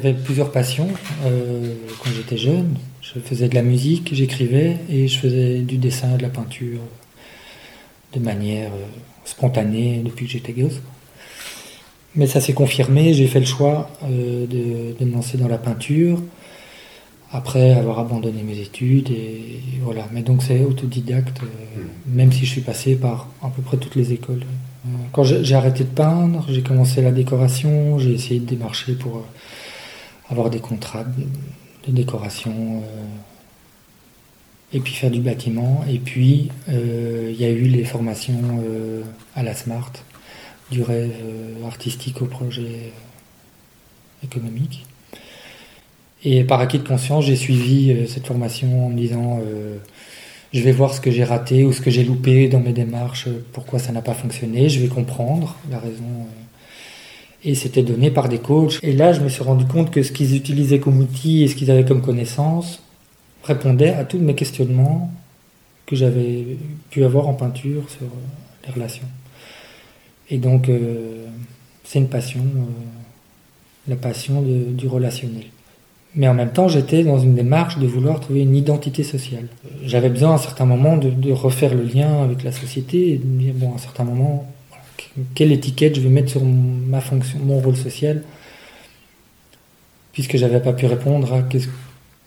J'avais plusieurs passions euh, quand j'étais jeune. Je faisais de la musique, j'écrivais et je faisais du dessin, de la peinture de manière euh, spontanée depuis que j'étais gosse. Mais ça s'est confirmé, j'ai fait le choix euh, de, de, me lancer dans la peinture après avoir abandonné mes études et voilà. Mais donc c'est autodidacte, hmm. même si je suis passé par à peu près toutes les écoles. Quand j'ai arrêté de peindre, j'ai commencé la décoration, j'ai essayé de démarcher pour avoir des contrats de, décoration et puis faire du bâtiment. Et puis il y a eu les formations à la Smart, du rêve artistique au projet économique. Et par acquis de conscience, j'ai suivi euh, cette formation en me disant euh, je vais voir ce que j'ai raté ou ce que j'ai loupé dans mes démarches, euh, pourquoi ça n'a pas fonctionné, je vais comprendre la raison. Et c'était donné par des coachs. Et là, je me suis rendu compte que ce qu'ils utilisaient comme outil et ce qu'ils avaient comme connaissance répondait à tous mes questionnements que j'avais pu avoir en peinture sur les relations. Et donc, c'est une passion, la passion du relationnel. Mais en même temps, j'étais dans une démarche de vouloir trouver une identité sociale. J'avais besoin à un certain moment de, refaire le lien avec la société et de me dire, bon, à un certain moment, quelle étiquette je vais mettre sur mon rôle social, puisque j'avais pas pu répondre à,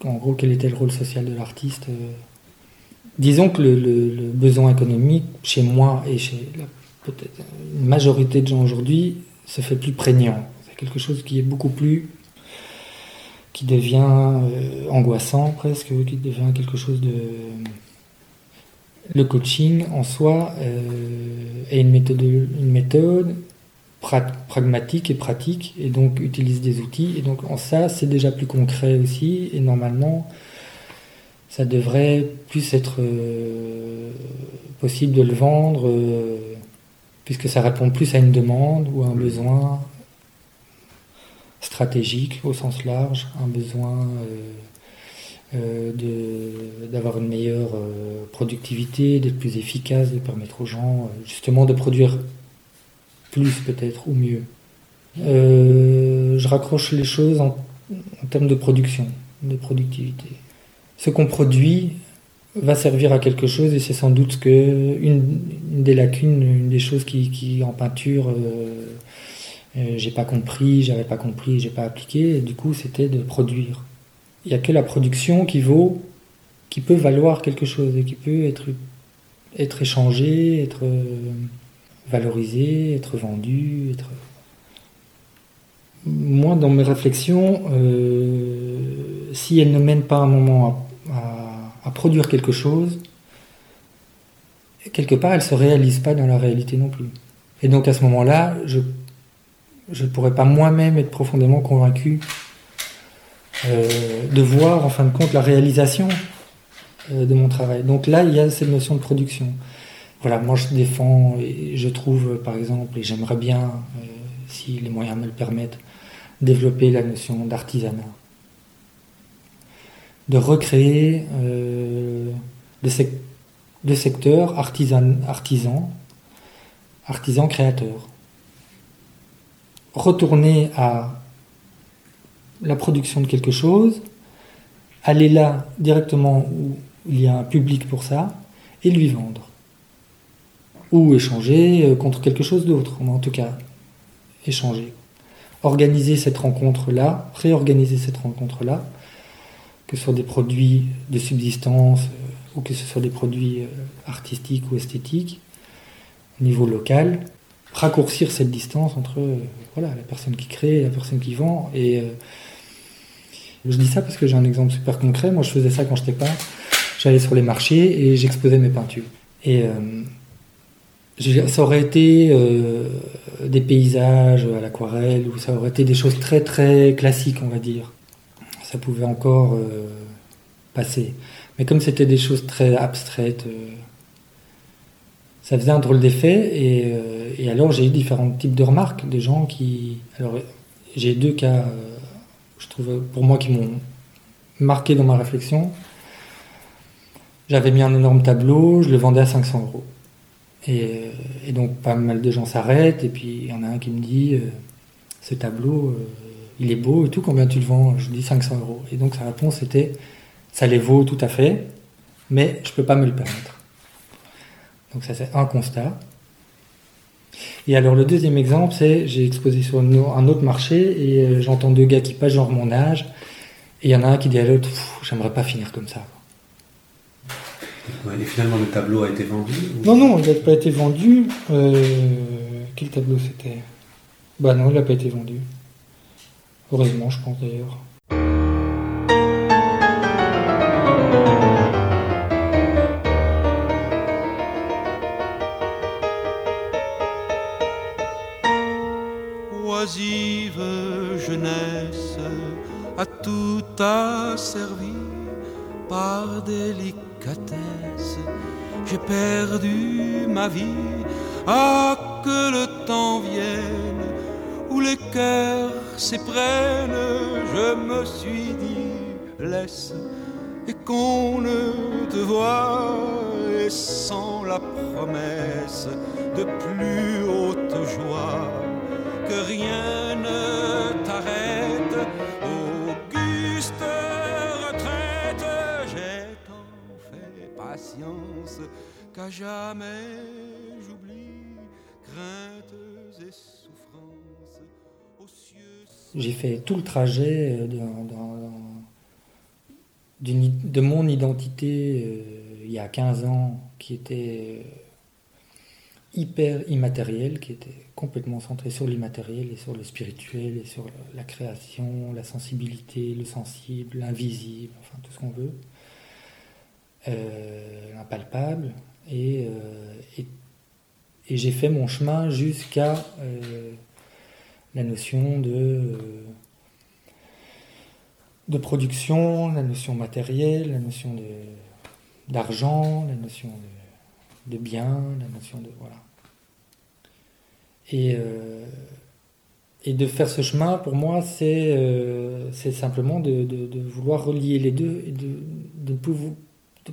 en gros, quel était le rôle social de l'artiste. Disons que le, besoin économique, chez moi et chez peut-être une majorité de gens aujourd'hui, se fait plus prégnant. C'est quelque chose qui est beaucoup plus qui devient euh, angoissant presque, qui devient quelque chose de... Le coaching en soi euh, est une méthode, une méthode pragmatique et pratique, et donc utilise des outils, et donc en ça c'est déjà plus concret aussi, et normalement ça devrait plus être euh, possible de le vendre, puisque ça répond plus à une demande ou à un besoin stratégique au sens large, un besoin euh, euh, d'avoir une meilleure euh, productivité, d'être plus efficace, de permettre aux gens justement de produire plus peut-être ou mieux. je raccroche les choses en, termes de production, de productivité. Ce qu'on produit va servir à quelque chose et c'est sans doute que une, des lacunes, une des choses qui, qui en peinture euh, j'ai pas compris, j'avais pas compris, j'ai pas appliqué, du coup c'était de produire. Il n'y a que la production qui vaut, qui peut valoir quelque chose et qui peut être, être échangé, être euh, valorisé, être vendu, être. Moi, dans mes réflexions, euh, si elles ne mènent pas un moment à, produire quelque chose, quelque part, elles ne se réalisent pas dans la réalité non plus. Et donc à ce moment-là, je je ne pourrais pas moi-même être profondément convaincu de voir en fin de compte la réalisation euh, de mon travail. Donc là, il y a cette notion de production. Voilà, moi je défends et je trouve par exemple, et j'aimerais bien, euh, si les moyens me le permettent, développer la notion d'artisanat. De recréer de, secteurs artisan, artisans, artisans créateurs retourner à la production de quelque chose, aller là directement où il y a un public pour ça, et lui vendre. Ou échanger euh, contre quelque chose d'autre, en tout cas, échanger. Organiser cette rencontre-là, réorganiser cette rencontre-là, que ce soit des produits de subsistance euh, ou que ce soit des produits euh, artistiques ou esthétiques, au niveau local, raccourcir cette distance entre voilà, la personne qui crée et la personne qui vend. Et je dis ça parce que j'ai un exemple super concret. Moi, je faisais ça quand j'étais pas. J'allais sur les marchés et j'exposais mes peintures. Et euh, ça aurait été des paysages à l'aquarelle ou ça aurait été des choses très très classiques, on va dire. Ça pouvait encore passer. Mais comme c'était des choses très abstraites, ça faisait un drôle d'effet. Et, euh, et, alors j'ai eu différents types de remarques de gens qui. Alors j'ai deux cas, euh, je trouve, pour moi, qui m'ont marqué dans ma réflexion. J'avais mis un énorme tableau, je le vendais à 500 euros. Et, euh, donc pas mal de gens s'arrêtent, et puis il y en a un qui me dit ce tableau, il est beau et tout, combien tu le vends? Je dis 500 euros. Et donc sa réponse était, ça les vaut tout à fait, mais je peux pas me le permettre. Donc ça c'est un constat. Et alors le deuxième exemple, c'est j'ai exposé sur un autre marché et euh, j'entends deux gars qui passent genre mon âge et il y en a un qui dit à l'autre, j'aimerais pas finir comme ça. et finalement le tableau a été vendu Non, non, il n'a pas été vendu. Euh, quel tableau c'était? Bah non, il n'a pas été vendu. Heureusement, je pense d'ailleurs. Asservi par délicatesse. J'ai perdu ma vie, à que le temps vienne où les cœurs s'éprennent, je me suis dit, laisse, et qu'on ne te voit, et sans la promesse de plus haute joie, que rien qu'à jamais j'oublie craintes et souffrances. J'ai fait tout le trajet euh, de, mon identité euh, il y a 15 ans qui était euh, hyper immatériel, qui était complètement centré sur l'immatériel et sur le spirituel et sur la création, la sensibilité, le sensible, l'invisible, enfin tout ce qu'on veut, l'impalpable. Et, et, j'ai fait mon chemin jusqu'à la notion de, euh, de production, la notion matérielle, la notion d'argent, la notion de, de, bien, la notion de. Voilà. Et, euh, et de faire ce chemin, pour moi, c'est euh, simplement de, de, vouloir relier les deux et de ne plus,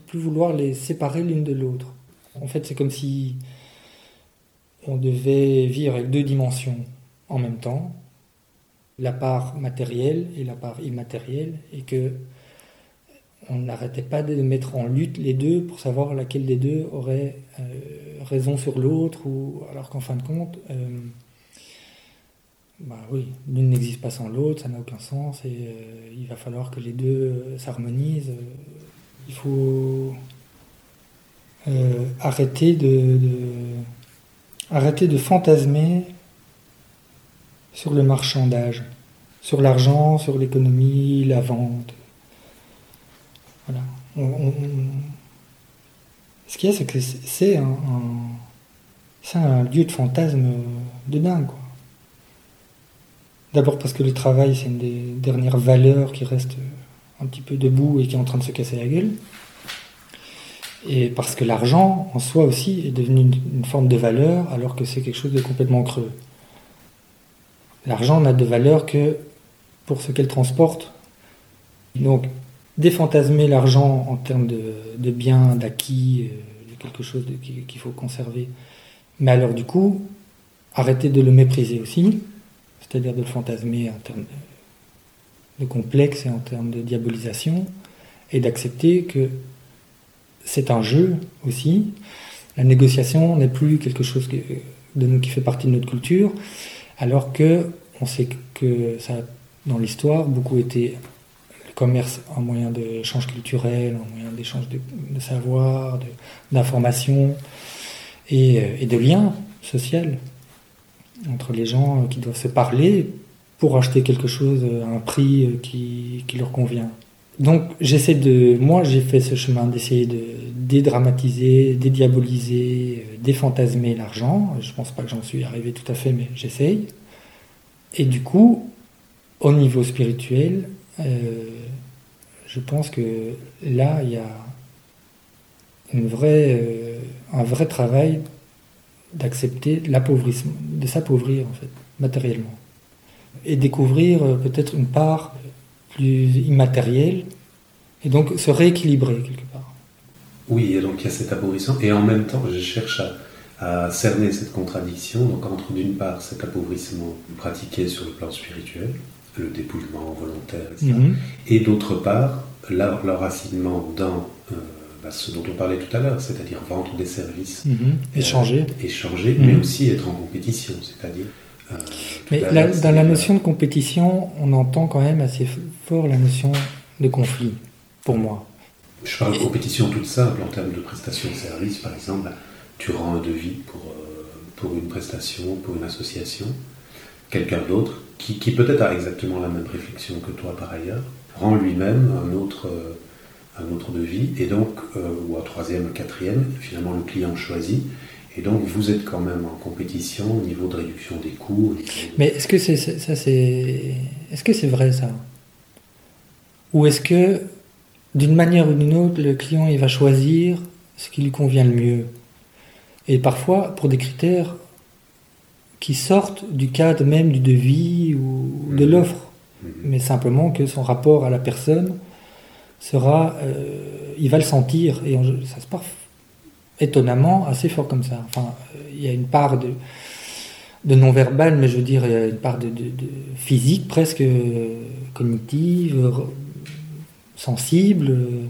plus, vouloir les séparer l'une de l'autre. En fait, c'est comme si on devait vivre avec deux dimensions en même temps, la part matérielle et la part immatérielle, et que on n'arrêtait pas de mettre en lutte les deux pour savoir laquelle des deux aurait euh, raison sur l'autre, ou alors qu'en fin de compte, euh, bah oui, l'une n'existe pas sans l'autre, ça n'a aucun sens, et euh, il va falloir que les deux s'harmonisent. Il faut arrêter de, arrêter de fantasmer sur le marchandage, sur l'argent, sur l'économie, la vente. Voilà. Ce qu'il y a, c'est que c'est un, un, lieu de fantasme de dingue. D'abord parce que le travail, c'est une des dernières valeurs qui reste un petit peu debout et qui est en train de se casser la gueule. Et parce que l'argent, en soi aussi, est devenu une forme de valeur, alors que c'est quelque chose de complètement creux. L'argent n'a de valeur que pour ce qu'elle transporte. Donc, défantasmer l'argent en termes de, biens, d'acquis, euh, de quelque chose qu'il faut conserver. Mais alors, du coup, arrêter de le mépriser aussi, c'est-à-dire de le fantasmer en termes de, complexe et en termes de diabolisation, et d'accepter que c'est un jeu aussi. La négociation n'est plus quelque chose de nous qui fait partie de notre culture. Alors que on sait que ça, dans l'histoire, beaucoup été le commerce en moyen d'échange culturel, en moyen d'échange de, savoir, d'information et, euh, et, de liens sociaux entre les gens qui doivent se parler pour acheter quelque chose à un prix qui leur convient. Donc j'essaie de, moi j'ai fait ce chemin d'essayer de dédramatiser, dédiaboliser, euh, défantasmer l'argent. Je pense pas que j'en suis arrivé tout à fait, mais j'essaye. Et du coup, au niveau spirituel, euh, je pense que là, il y a une vraie, euh, un vrai travail d'accepter l'appauvrissement, de s'appauvrir en fait, matériellement. Et découvrir peut-être une part plus immatérielle, et donc se rééquilibrer quelque part. Oui, et donc il y a cet appauvrissement, et en même temps, je cherche à à cerner cette contradiction, donc entre d'une part cet appauvrissement pratiqué sur le plan spirituel, le dépouillement volontaire, etc. Mhm. Et d'autre part, leur, leur racinement dans euh, bah, ce dont on parlait tout à l'heure, c'est-à-dire vendre des services, Mhm. Échanger. euh, échanger, Mhm. mais aussi être en compétition, c'est-à-dire. Euh, Mais là, dans la c'est- notion de compétition, on entend quand même assez fort la notion de conflit, pour moi. Je parle de compétition toute simple en termes de prestation de service, par exemple. Tu rends un devis pour, euh, pour une prestation, pour une association. Quelqu'un d'autre, qui, qui peut-être a exactement la même réflexion que toi par ailleurs, rend lui-même un autre, euh, un autre devis, et donc, euh, ou un troisième, un quatrième, finalement le client choisit. Et donc vous êtes quand même en compétition au niveau de réduction des coûts. de- Mais est-ce que c'est ça c'est est-ce que c'est vrai ça? Ou est-ce que d'une manière ou d'une autre le client il va choisir ce qui lui convient le mieux? Et parfois pour des critères qui sortent du cadre même du devis ou de Mhm. l'offre, Mhm. mais simplement que son rapport à la personne sera euh, il va le sentir et ça se passe étonnamment assez fort comme ça. Enfin, il y a une part de non-verbal, mais je veux dire, il y a une part de, physique presque euh, cognitive, sensible, euh,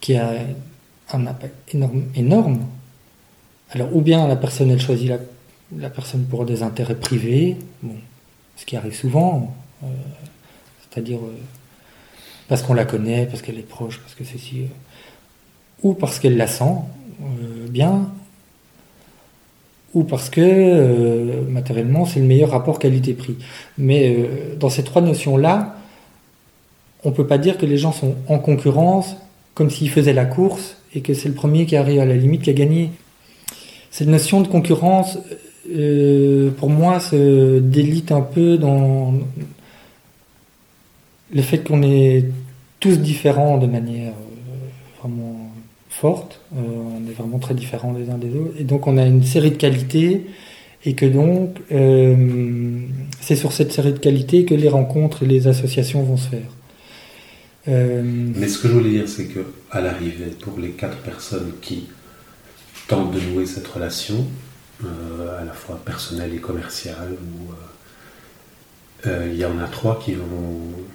qui a un impact énorme. Alors, ou bien la personne, elle choisit la, personne pour des intérêts privés, bon, ce qui arrive souvent, euh, c'est-à-dire parce qu'on la connaît, parce qu'elle est proche, parce que ceci, euh, ou parce qu'elle la sent bien, ou parce que euh, matériellement c'est le meilleur rapport qualité-prix. Mais euh, dans ces trois notions-là, on peut pas dire que les gens sont en concurrence comme s'ils faisaient la course et que c'est le premier qui arrive à la limite qui a gagné. Cette notion de concurrence, euh, pour moi, se délite un peu dans le fait qu'on est tous différents de manière euh, vraiment Euh, on est vraiment très différents les uns des autres. Et donc on a une série de qualités et que donc euh, c'est sur cette série de qualités que les rencontres et les associations vont se faire. Euh, Mais ce que je voulais dire, c'est que à l'arrivée, pour les quatre personnes qui tentent de nouer cette relation, à la fois personnelle et commerciale, euh, il y en a trois qui vont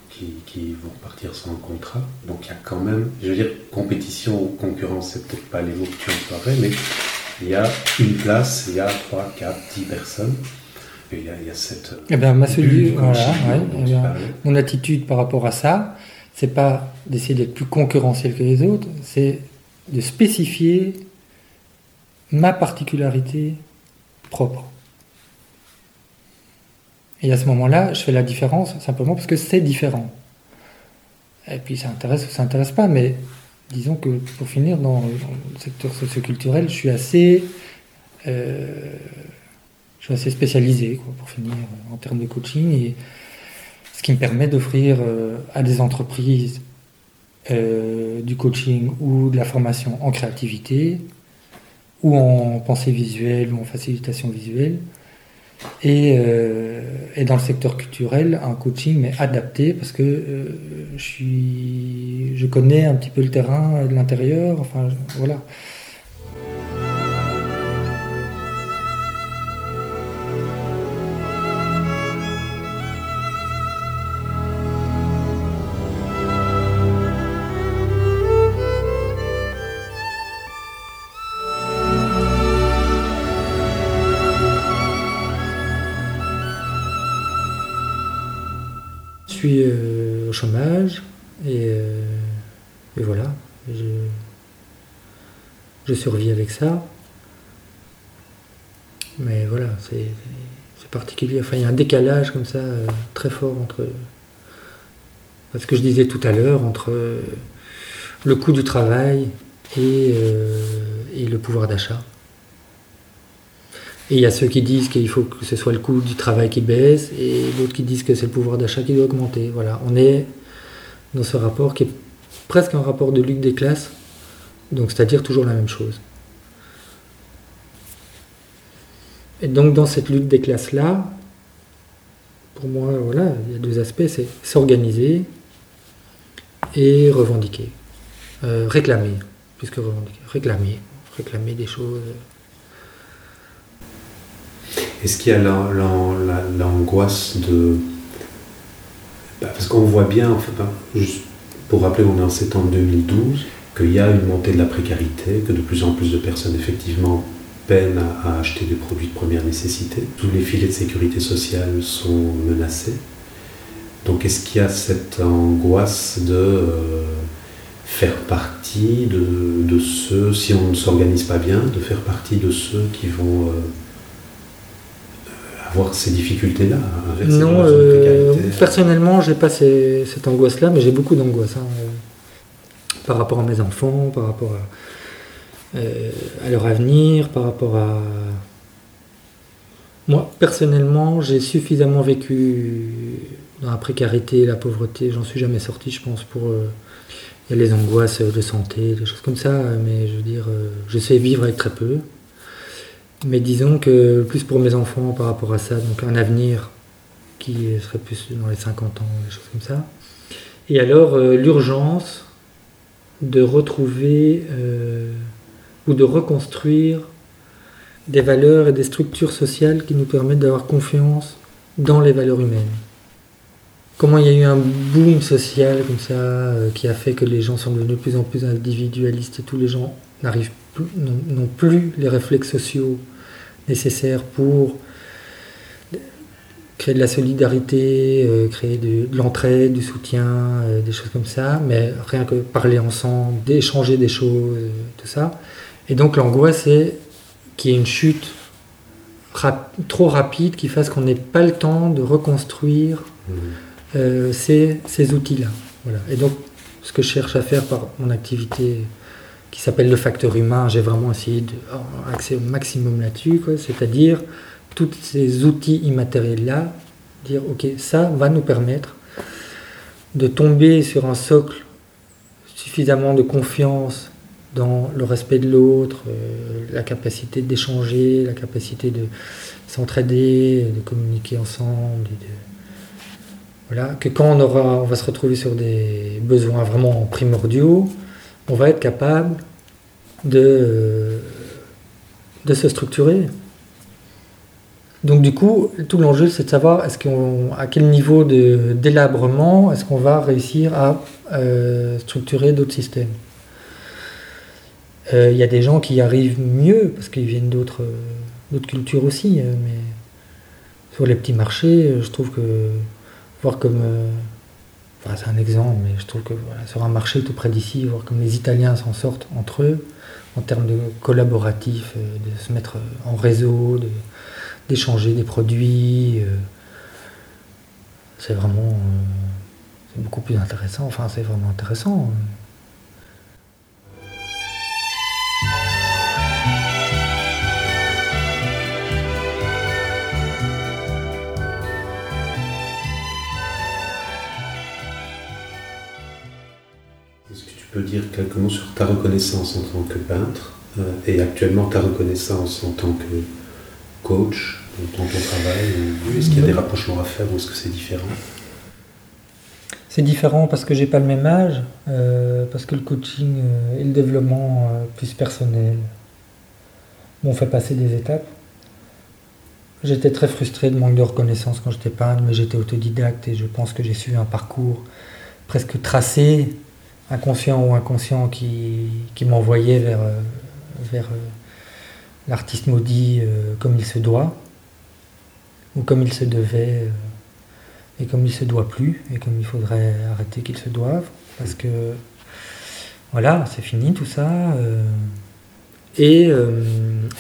qui, qui vont partir sans contrat. Donc il y a quand même, je veux dire, compétition ou concurrence, c'est peut-être pas les mots que tu emploierais, mais il y a une place, il y a trois, quatre, dix personnes. Et il y a, il y a cette Eh bien, ma comme voilà, ouais, eh bien, mon attitude par rapport à ça, c'est pas d'essayer d'être plus concurrentiel que les autres, c'est de spécifier ma particularité propre. Et à ce moment-là, je fais la différence simplement parce que c'est différent. Et puis ça intéresse ou ça intéresse pas, mais disons que pour finir, dans le secteur socioculturel, je suis assez, euh, je suis assez spécialisé, pour finir, en termes de coaching, et ce qui me permet d'offrir euh, à des entreprises euh, du coaching ou de la formation en créativité, ou en pensée visuelle, ou en facilitation visuelle, et, euh, et dans le secteur culturel, un coaching mais adapté parce que euh, je connais un petit peu le terrain de l'intérieur. Enfin, voilà. Suis euh, au chômage et, euh, voilà. Je, survis avec ça. Mais voilà, c'est particulier. Enfin, il y a un décalage comme ça euh, très fort entre ce que je disais tout à l'heure, entre le coût du travail et le pouvoir d'achat. Et il y a ceux qui disent qu'il faut que ce soit le coût du travail qui baisse et d'autres qui disent que c'est le pouvoir d'achat qui doit augmenter. Voilà, on est dans ce rapport qui est presque un rapport de lutte des classes, donc c'est-à-dire toujours la même chose. Et donc dans cette lutte des classes-là, pour moi, voilà, il y a deux aspects, c'est s'organiser et revendiquer. Euh, réclamer, puisque revendiquer, réclamer, réclamer des choses. Est-ce qu'il y a l'an- l'an- la- l'angoisse de Bah, parce qu'on voit bien, enfin, juste pour rappeler, on est en septembre 2012, qu'il y a une montée de la précarité, que de plus en plus de personnes effectivement peinent à, acheter des produits de première nécessité. Tous les filets de sécurité sociale sont menacés. Donc est-ce qu'il y a cette angoisse de euh, faire partie de, ceux, si on ne s'organise pas bien, de faire partie de ceux qui vont... Euh, avoir ces difficultés-là Non, euh, personnellement, j'ai pas cette angoisse-là, mais j'ai beaucoup d'angoisse hein, par rapport à mes enfants, par rapport à, euh, à, leur avenir, par rapport à. Moi, personnellement, j'ai suffisamment vécu dans la précarité, la pauvreté. J'en suis jamais sorti, je pense, pour. Euh, il y a les angoisses de santé, des choses comme ça, mais je veux dire, je sais vivre avec très peu. Mais disons que plus pour mes enfants par rapport à ça, donc un avenir qui serait plus dans les 50 ans, des choses comme ça. Et alors euh, l'urgence de retrouver euh, ou de reconstruire des valeurs et des structures sociales qui nous permettent d'avoir confiance dans les valeurs humaines. Comment il y a eu un boom social comme ça euh, qui a fait que les gens sont devenus de plus en plus individualistes et tous les gens n'arrivent n'ont plus les réflexes sociaux nécessaires pour créer de la solidarité, euh, créer de, l'entraide, du soutien, euh, des choses comme ça, mais rien que parler ensemble, d'échanger des choses, euh, tout ça. Et donc l'angoisse, c'est qu'il y ait une chute trop rapide qui fasse qu'on n'ait pas le temps de reconstruire mmh. ces, ces outils-là. Voilà. Et donc, ce que je cherche à faire par mon activité qui s'appelle le facteur humain. J'ai vraiment essayé d'accéder au maximum là-dessus, c'est-à-dire tous ces outils immatériels-là, dire ok, ça va nous permettre de tomber sur un socle suffisamment de confiance dans le respect de l'autre, euh, la capacité d'échanger, la capacité de s'entraider, de communiquer ensemble. Voilà, que quand on, aura, on va se retrouver sur des besoins vraiment primordiaux, on va être capable de, se structurer. Donc du coup, tout l'enjeu, c'est de savoir est-ce qu'on, à quel niveau de délabrement est-ce qu'on va réussir à euh, structurer d'autres systèmes? Euh, il y a des gens qui y arrivent mieux parce qu'ils viennent d'autres, d'autres cultures aussi, euh, mais sur les petits marchés, je trouve que voir comme c'est un exemple, mais je trouve que sur un marché tout près d'ici, voir comme les Italiens s'en sortent entre eux, en termes de collaboratif, euh, de se mettre en réseau, d'échanger des produits, euh, c'est vraiment euh, c'est beaucoup plus intéressant. Enfin, c'est vraiment intéressant. Peux dire quelques mots sur ta reconnaissance en tant que peintre euh, et actuellement ta reconnaissance en tant que coach dans ton travail Est-ce qu'il y a des rapprochements à faire ou est-ce que c'est différent? C'est différent parce que j'ai pas le même âge, euh, parce que le coaching euh, et le développement plus personnel m'ont fait passer des étapes. J'étais très frustré de manque de reconnaissance quand j'étais peintre, mais j'étais autodidacte et je pense que j'ai suivi un parcours presque tracé inconscient ou inconscient qui, m'envoyait vers, euh, vers euh, l'artiste maudit euh, comme il se doit, ou comme il se devait, et comme il se doit plus, et comme il faudrait arrêter qu'il se doive, parce que voilà, c'est fini tout ça. et,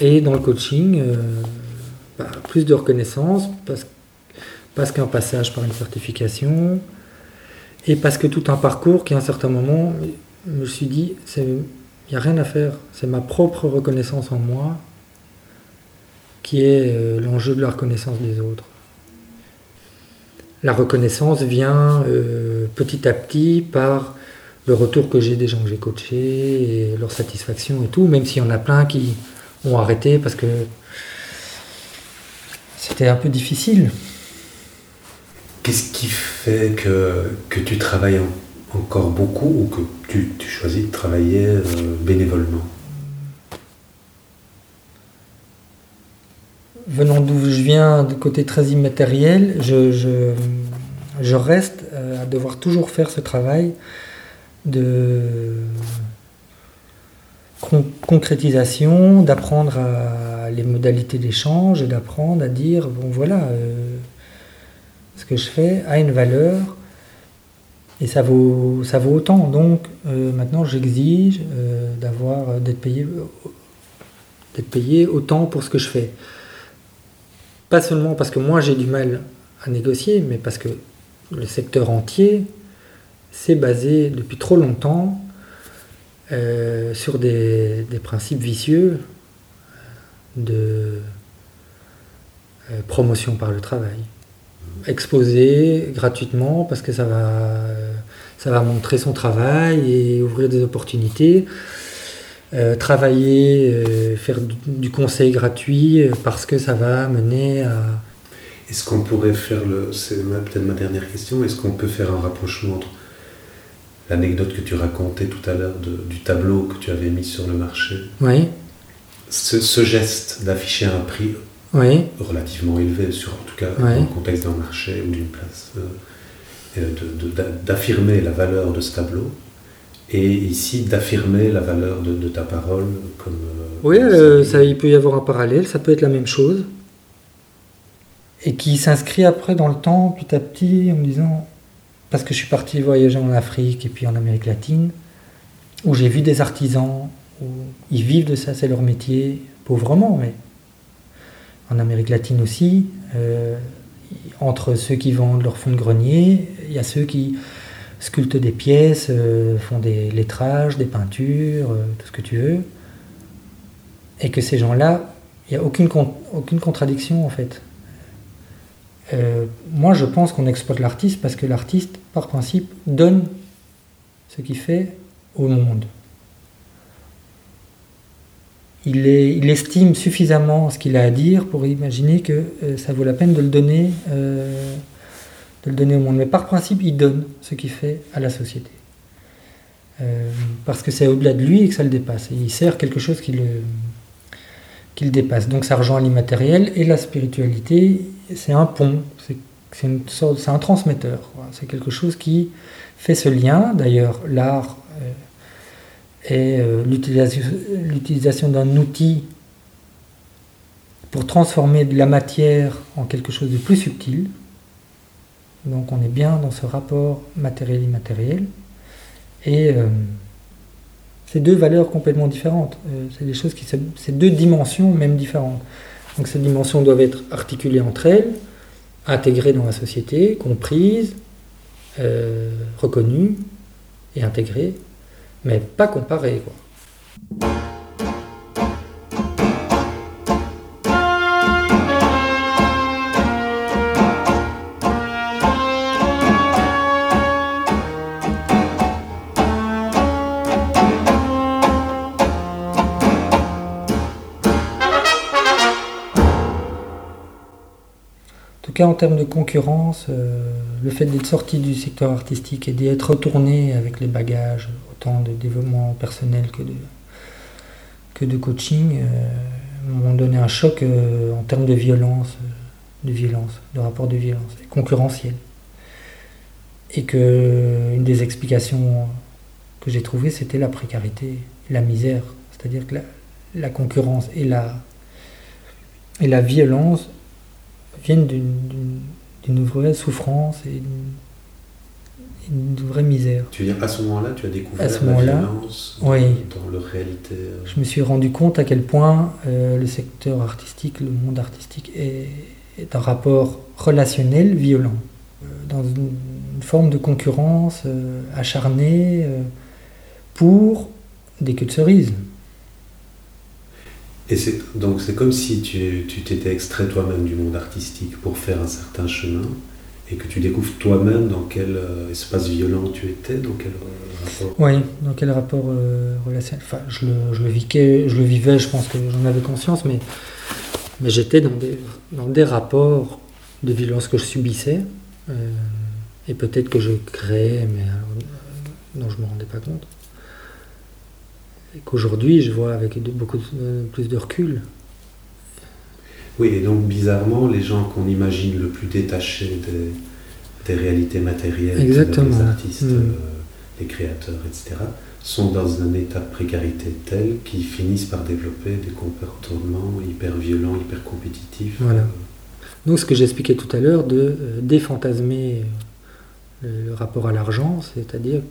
et dans le coaching, bah, plus de reconnaissance, parce, parce qu'un passage par une certification, et parce que tout un parcours qui, à un certain moment, je me suis dit, il n'y a rien à faire. C'est ma propre reconnaissance en moi qui est euh, l'enjeu de la reconnaissance des autres. La reconnaissance vient euh, petit à petit par le retour que j'ai des gens que j'ai coachés et leur satisfaction et tout, même s'il y en a plein qui ont arrêté parce que c'était un peu difficile. Qu'est-ce qui fait que, que tu travailles encore beaucoup ou que tu, choisis de travailler euh, bénévolement? Venant d'où je viens, du côté très immatériel, je, reste à devoir toujours faire ce travail de concrétisation, d'apprendre les modalités d'échange et d'apprendre à dire bon voilà ce que je fais a une valeur et ça vaut, ça vaut autant. Donc euh, maintenant, j'exige euh, d'avoir d'être payé, d'être payé autant pour ce que je fais. Pas seulement parce que moi j'ai du mal à négocier, mais parce que le secteur entier s'est basé depuis trop longtemps euh, sur des, des, principes vicieux de promotion par le travail exposer gratuitement parce que ça va, ça va montrer son travail et ouvrir des opportunités. Euh, travailler, euh, faire du, conseil gratuit euh, parce que ça va mener à... Est-ce qu'on pourrait faire le... C'est peut-être ma dernière question. Est-ce qu'on peut faire un rapprochement entre l'anecdote que tu racontais tout à l'heure du tableau que tu avais mis sur le marché Oui. ce geste d'afficher un prix oui. relativement élevé, sur, en tout cas dans le contexte d'un marché ou d'une place, euh, d'affirmer la valeur de ce tableau et ici d'affirmer la valeur de, ta parole comme... Euh, oui, euh, ça, il peut y avoir un parallèle, ça peut être la même chose et qui s'inscrit après dans le temps petit à petit en me disant, parce que je suis parti voyager en Afrique et puis en Amérique latine, où j'ai vu des artisans, où ils vivent de ça, c'est leur métier, pauvrement, mais en Amérique latine aussi. Euh, entre ceux qui vendent leur fonds de grenier, il y a ceux qui sculptent des pièces, euh, font des lettrages, des peintures, euh, tout ce que tu veux. Et que ces gens-là, il n'y a aucune, aucune contradiction en fait. moi, je pense qu'on exploite l'artiste parce que l'artiste, par principe, donne ce qu'il fait au monde il, estime suffisamment ce qu'il a à dire pour imaginer que euh, ça vaut la peine de le donner, euh, de le donner au monde. Mais par principe, il donne ce qu'il fait à la société. Euh, parce que c'est au-delà de lui et que ça le dépasse. il sert quelque chose qui le, dépasse. Donc ça rejoint l'immatériel et la spiritualité, c'est un pont, c'est un transmetteur. C'est quelque chose qui fait ce lien. D'ailleurs, l'art et euh, l'utilisation d'un outil pour transformer de la matière en quelque chose de plus subtil. Donc on est bien dans ce rapport matériel-immatériel. Et euh, c'est deux valeurs complètement différentes. Euh, c'est des choses qui c'est deux dimensions même différentes. Donc ces dimensions doivent être articulées entre elles, intégrées dans la société, comprises, reconnues et intégrées mais pas comparé. Quoi. En tout cas, en termes de concurrence, euh, le fait d'être sorti du secteur artistique et d'être retourné avec les bagages, de développement personnel que de, que de coaching, euh, m'ont donné un choc euh, en termes de violence, euh, de violence, de rapport de violence, concurrentiel. Et que une des explications que j'ai trouvées, c'était la précarité, la misère. C'est-à-dire que la, concurrence et la, et la violence viennent d'une vraie souffrance et une vraie misère. Tu veux dire, à ce moment-là, tu as découvert à la violence oui. dans, leur réalité euh, Je me suis rendu compte à quel point euh, le secteur artistique, le monde artistique est, un rapport relationnel violent, euh, dans une, forme de concurrence acharnée pour des queues de cerises. Et c'est, donc c'est comme si tu, tu t'étais extrait toi-même du monde artistique pour faire un certain chemin et que tu découvres toi-même dans quel euh, espace violent tu étais, dans quel euh, rapport? Oui, dans quel rapport euh, relationnel. Enfin, je le, vivais, je pense que j'en avais conscience, mais, mais j'étais dans des, dans des rapports de violence que je subissais, et peut-être que je créais, mais dont je ne me rendais pas compte. Et qu'aujourd'hui, je vois avec beaucoup plus de recul. Oui, et donc bizarrement, les gens qu'on imagine le plus détachés des, des réalités matérielles Exactement. les artistes, Mm. euh, les créateurs, etc., sont dans un état de précarité tel qu'ils finissent par développer des comportements hyper violents, hyper compétitifs. Voilà. Euh, Donc ce que j'expliquais tout à l'heure de euh, défantasmer le, le rapport à l'argent, c'est-à-dire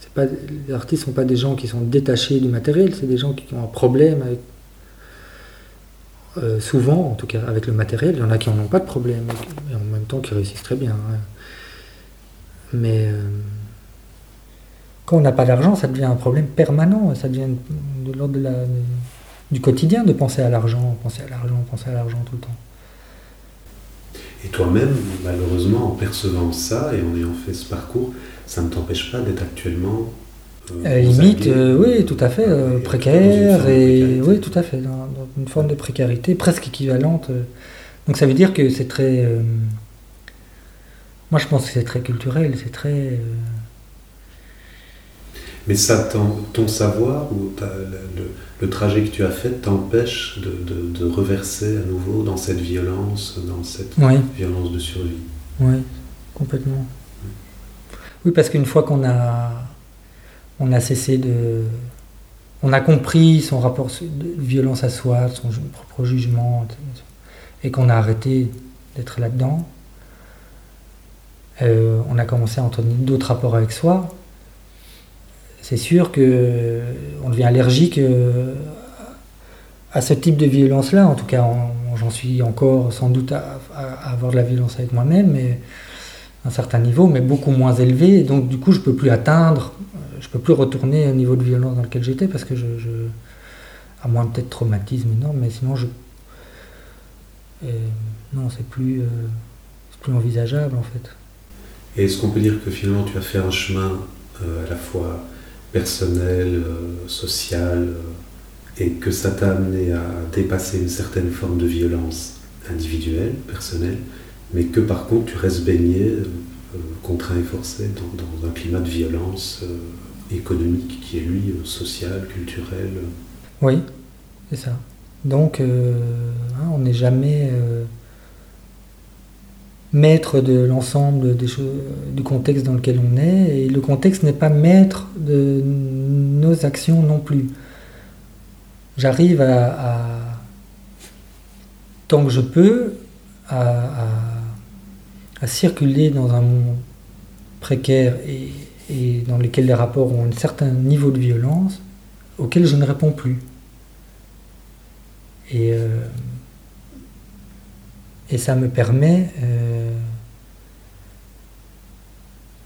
c'est pas les artistes sont pas des gens qui sont détachés du matériel, c'est des gens qui ont un problème avec euh, souvent en tout cas avec le matériel. Il y en a qui en ont pas de problème et en même temps qui réussissent très bien. Mais euh, quand on n'a pas d'argent, ça devient un problème permanent. Ça devient de l'ordre du quotidien de penser à l'argent, penser à l'argent, penser à l'argent tout le temps. Et toi-même, malheureusement, en percevant ça et en ayant fait ce parcours, ça ne t'empêche pas d'être actuellement. Euh, aux limite, euh, oui, tout à fait, euh, précaire, et précarité. oui, tout à fait, dans, dans une forme de précarité presque équivalente. euh. Donc ça veut dire que c'est très. euh, moi, je pense que c'est très culturel, c'est très. euh, Mais ça, ton savoir ou ta- le, le trajet que tu as fait t'empêche de, de- de reverser à nouveau dans cette violence, dans cette Oui, violence de survie? oui, complètement. Oui, parce qu'une fois qu'on a, on a cessé de, on a compris son rapport de violence à soi, son propre jugement, et qu'on a arrêté d'être là-dedans, euh, on a commencé à entretenir d'autres rapports avec soi. C'est sûr que on devient allergique euh, à ce type de violence-là. En tout cas, j'en suis encore sans doute à, avoir de la violence avec moi-même, mais à un certain niveau, mais beaucoup moins élevé. Donc, du coup, je peux plus atteindre, je peux plus retourner au niveau de violence dans lequel j'étais parce que je, à moins peut-être traumatisme énorme, mais sinon, je, non, c'est plus, euh, plus envisageable en fait. Et est-ce qu'on peut dire que finalement tu as fait un chemin euh, à la fois personnel, euh, social, et que ça t'a amené à dépasser une certaine forme de violence individuelle, personnelle, mais que par contre tu restes baigné, contraint et forcé, dans, un climat de violence économique qui est lui euh, social, culturel. Oui, c'est ça. Donc, euh, hein, on n'est jamais euh, maître de l'ensemble des choses, du contexte dans lequel on est, et le contexte n'est pas maître de nos actions non plus. J'arrive à, tant que je peux, à- à circuler dans un monde précaire et, et dans lequel les rapports ont un certain niveau de violence auquel je ne réponds plus. Et, euh, et ça me permet euh,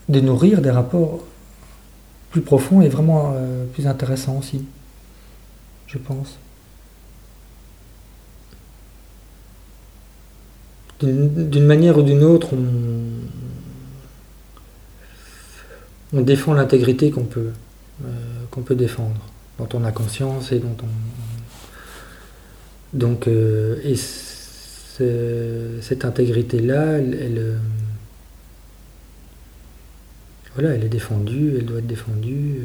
de nourrir des rapports plus profonds et vraiment euh, plus intéressants aussi, je pense. D'une manière ou d'une autre, on, on défend l'intégrité qu'on peut, euh, qu'on peut défendre, dont on a conscience et dont on, donc, euh, et ce- cette intégrité-là, elle, euh, voilà, elle est défendue, elle doit être défendue.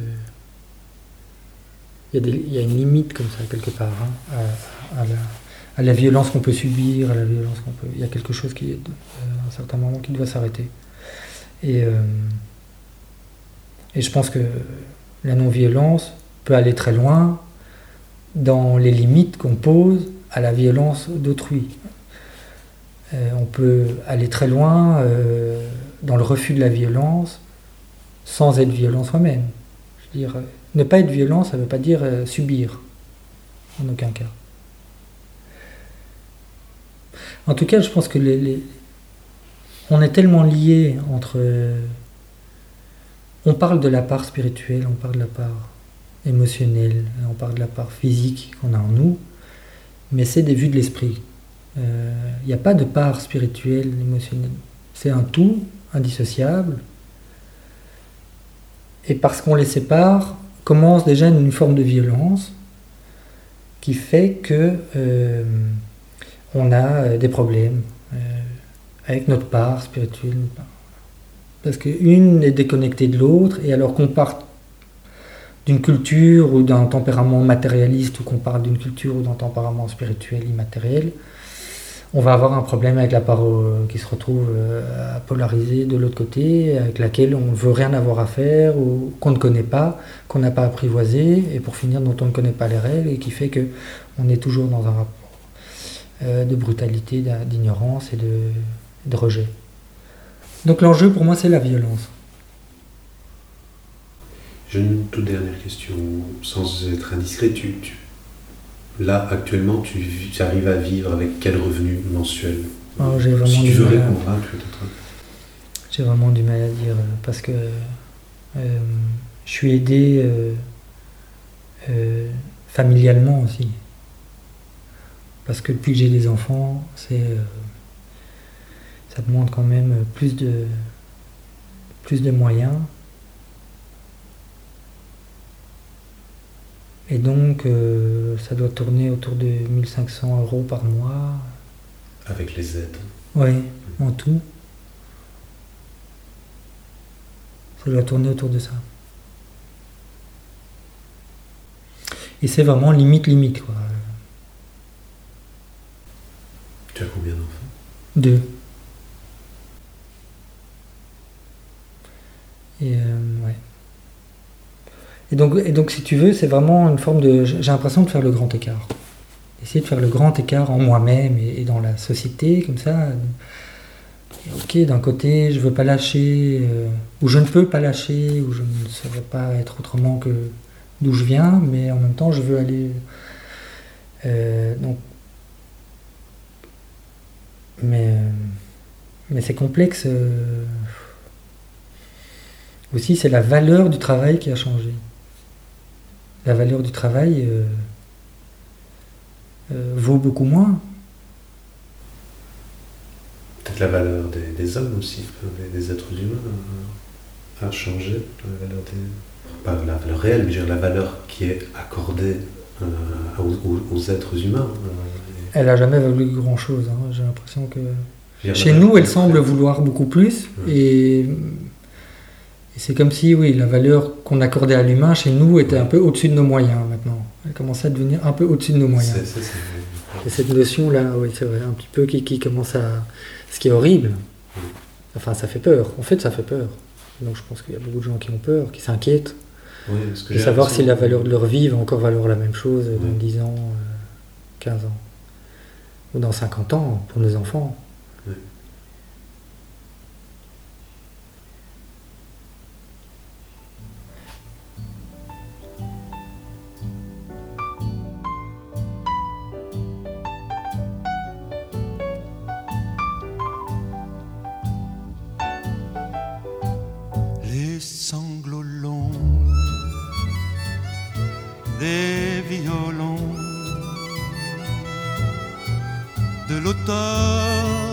Il y, a une limite comme ça, quelque part, hein, à, la, violence qu'on peut subir, à la violence qu'on peut. Il y a quelque chose qui est, à un certain moment, qui doit s'arrêter. Et, et je pense que la non-violence peut aller très loin dans les limites qu'on pose à la violence d'autrui. Euh, on peut aller très loin euh, dans le refus de la violence sans être violent soi-même. Je veux dire, euh, ne pas être violent, ça ne veut pas dire subir, en aucun cas. En tout cas, je pense que les- on est tellement liés entre... euh, on parle de la part spirituelle, on parle de la part émotionnelle, on parle de la part physique qu'on a en nous, mais c'est des vues de l'esprit. Euh, Il n'y a pas de part spirituelle, émotionnelle. C'est un tout, indissociable. Et parce qu'on les sépare, commence déjà une forme de violence qui fait que euh, on a euh, des problèmes euh, avec notre part spirituelle. Parce qu'une est déconnectée de l'autre, et alors qu'on part d'une culture ou d'un tempérament matérialiste ou qu'on parle d'une culture ou d'un tempérament spirituel immatériel, on va avoir un problème avec la parole qui se retrouve euh, à polariser de l'autre côté, avec laquelle on ne veut rien avoir à faire ou qu'on ne connaît pas, qu'on n'a pas apprivoisé, et pour finir dont on ne connaît pas les règles et qui fait que on est toujours dans un rapport euh, de brutalité, d'ignorance et de, rejet. Donc l'enjeu pour moi c'est la violence. J'ai une toute dernière question, sans être indiscret. Tu, là, actuellement, tu, arrives à vivre avec quel revenu mensuel? Oh, j'ai vraiment Si tu veux répondre peut-être. J'ai vraiment du mal à dire, euh, parce que euh, je suis aidé familialement aussi. Parce que depuis que j'ai des enfants, c'est, euh, ça demande quand même plus de, plus de moyens. Et donc, euh, ça doit tourner autour de 1500 euros par mois. Avec les aides Oui, en tout. Ça doit tourner autour de ça. Et c'est vraiment limite, limite. Quoi. Tu as combien d'enfants? Deux. Et euh, ouais. Et donc, et donc, si tu veux, c'est vraiment une forme de. J'ai l'impression de faire le grand écart. Essayer de faire le grand écart en moi-même et, dans la société, comme ça. ok, d'un côté, je veux pas lâcher, euh, ou je ne peux pas lâcher, ou je ne saurais pas être autrement que d'où je viens, mais en même temps, je veux aller. Euh, donc, mais, mais c'est complexe. Euh, aussi, c'est la valeur du travail qui a changé. La valeur du travail euh, euh, vaut beaucoup moins. Peut-être la valeur des, hommes aussi, des, êtres humains a changé. La valeur des, pas la valeur réelle, mais la valeur qui est accordée aux, aux, êtres humains. Elle a jamais valu grand chose. Hein. J'ai l'impression que chez nous, elle semble vouloir beaucoup plus. Et, c'est comme si, oui, la valeur qu'on accordait à l'humain chez nous était un peu au-dessus de nos moyens maintenant. Elle commençait à devenir un peu au-dessus de nos moyens. et cette notion-là, oui, c'est vrai, un petit peu qui, qui, commence à. Ce qui est horrible. Enfin, ça fait peur. En fait, ça fait peur. Donc je pense qu'il y a beaucoup de gens qui ont peur, qui s'inquiètent. de savoir si la valeur de leur vie va encore valoir la même chose dans 10 ans, 15 euh, ans ou dans 50 ans pour nos enfants. Blesse mon